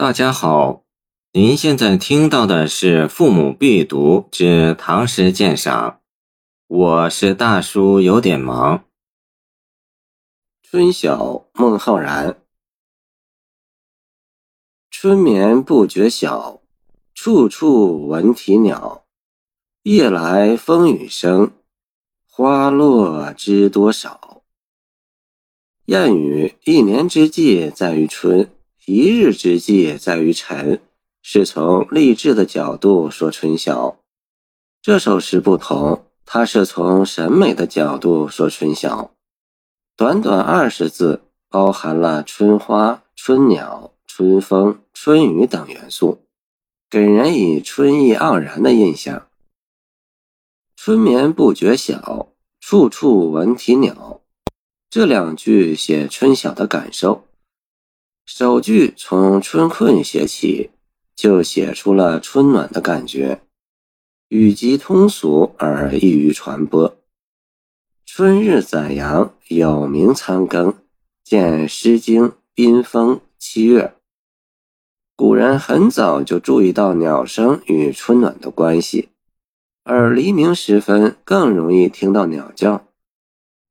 大家好，您现在听到的是《父母必读之唐诗鉴赏》，我是大叔，有点忙。春晓，孟浩然。春眠不觉晓，处处闻啼鸟。夜来风雨声，花落知多少。谚语：一年之计在于春，一日之计在于晨，是从励志的角度说春晓。这首诗不同，它是从审美的角度说春晓。短短二十字，包含了春花、春鸟、春风、春雨等元素，给人以春意盎然的印象。春眠不觉晓，处处闻啼鸟。这两句写春晓的感受，首句从春困写起，就写出了春暖的感觉，语极通俗而易于传播。春日宰羊，有鸣仓庚，见《诗经·宾风·七月》。古人很早就注意到鸟声与春暖的关系，而黎明时分更容易听到鸟叫，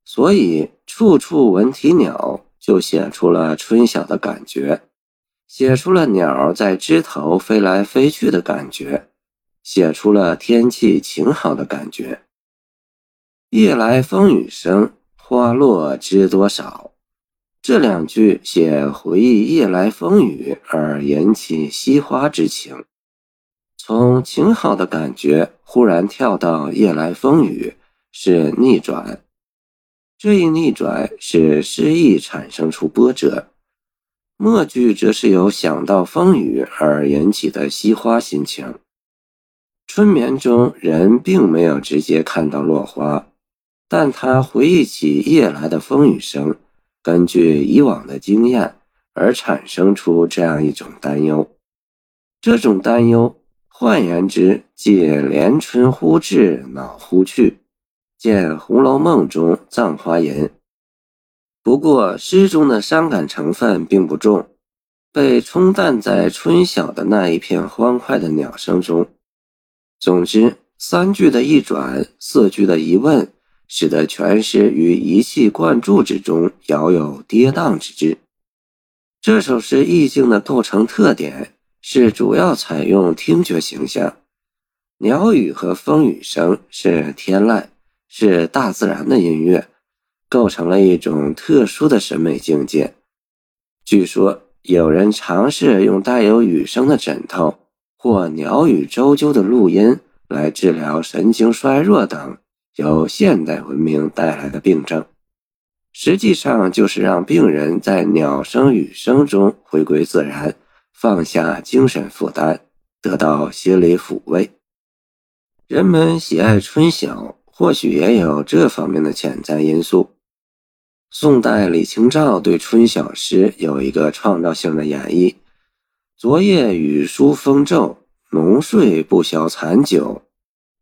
所以。处处闻啼鸟，就写出了春晓的感觉，写出了鸟在枝头飞来飞去的感觉，写出了天气晴好的感觉。夜来风雨声，花落知多少。这两句写回忆夜来风雨而引起惜花之情，从晴好的感觉忽然跳到夜来风雨，是逆转。这一逆转使诗意产生出波折，末句则是由想到风雨而引起的惜花心情。春眠中人并没有直接看到落花，但他回忆起夜来的风雨声，根据以往的经验而产生出这样一种担忧。这种担忧，换言之，即连春忽至，恼忽去。见《红楼梦》中《葬花吟》，不过诗中的伤感成分并不重，被冲淡在春晓的那一片欢快的鸟声中。总之，三句的一转，四句的一问，使得全诗于一气贯注之中，遥有跌宕之志。这首诗意境的构成特点是主要采用听觉形象，鸟语和风雨声是天籁。是大自然的音乐，构成了一种特殊的审美境界。据说有人尝试用带有雨声的枕头或鸟语啾啾的录音来治疗神经衰弱等由现代文明带来的病症，实际上就是让病人在鸟声雨声中回归自然，放下精神负担，得到心理抚慰。人们喜爱春晓。或许也有这方面的潜在因素。宋代李清照对春晓诗有一个创造性的演绎：“昨夜雨疏风骤，浓睡不消残酒。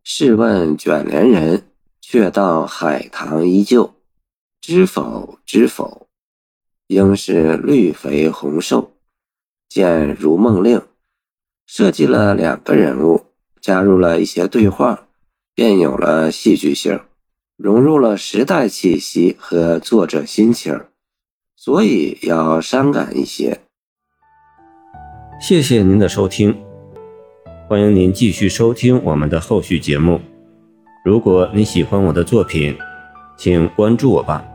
试问卷帘人，却道海棠依旧。知否？知否？应是绿肥红瘦。”见《如梦令》，设计了两个人物，加入了一些对话。便有了戏剧性，融入了时代气息和作者心情，所以要伤感一些。谢谢您的收听，欢迎您继续收听我们的后续节目。如果你喜欢我的作品，请关注我吧。